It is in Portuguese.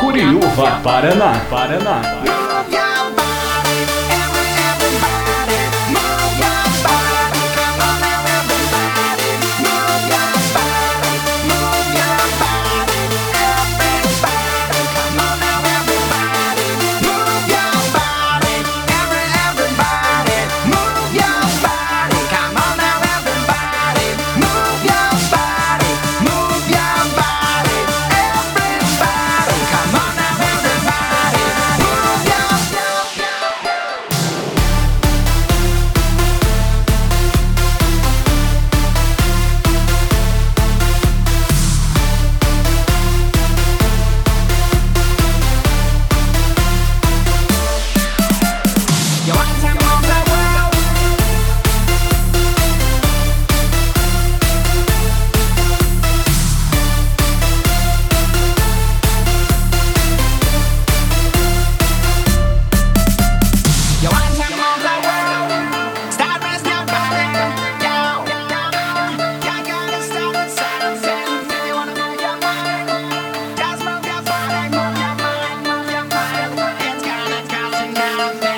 Curiúva, Paraná, Paraná. down, down.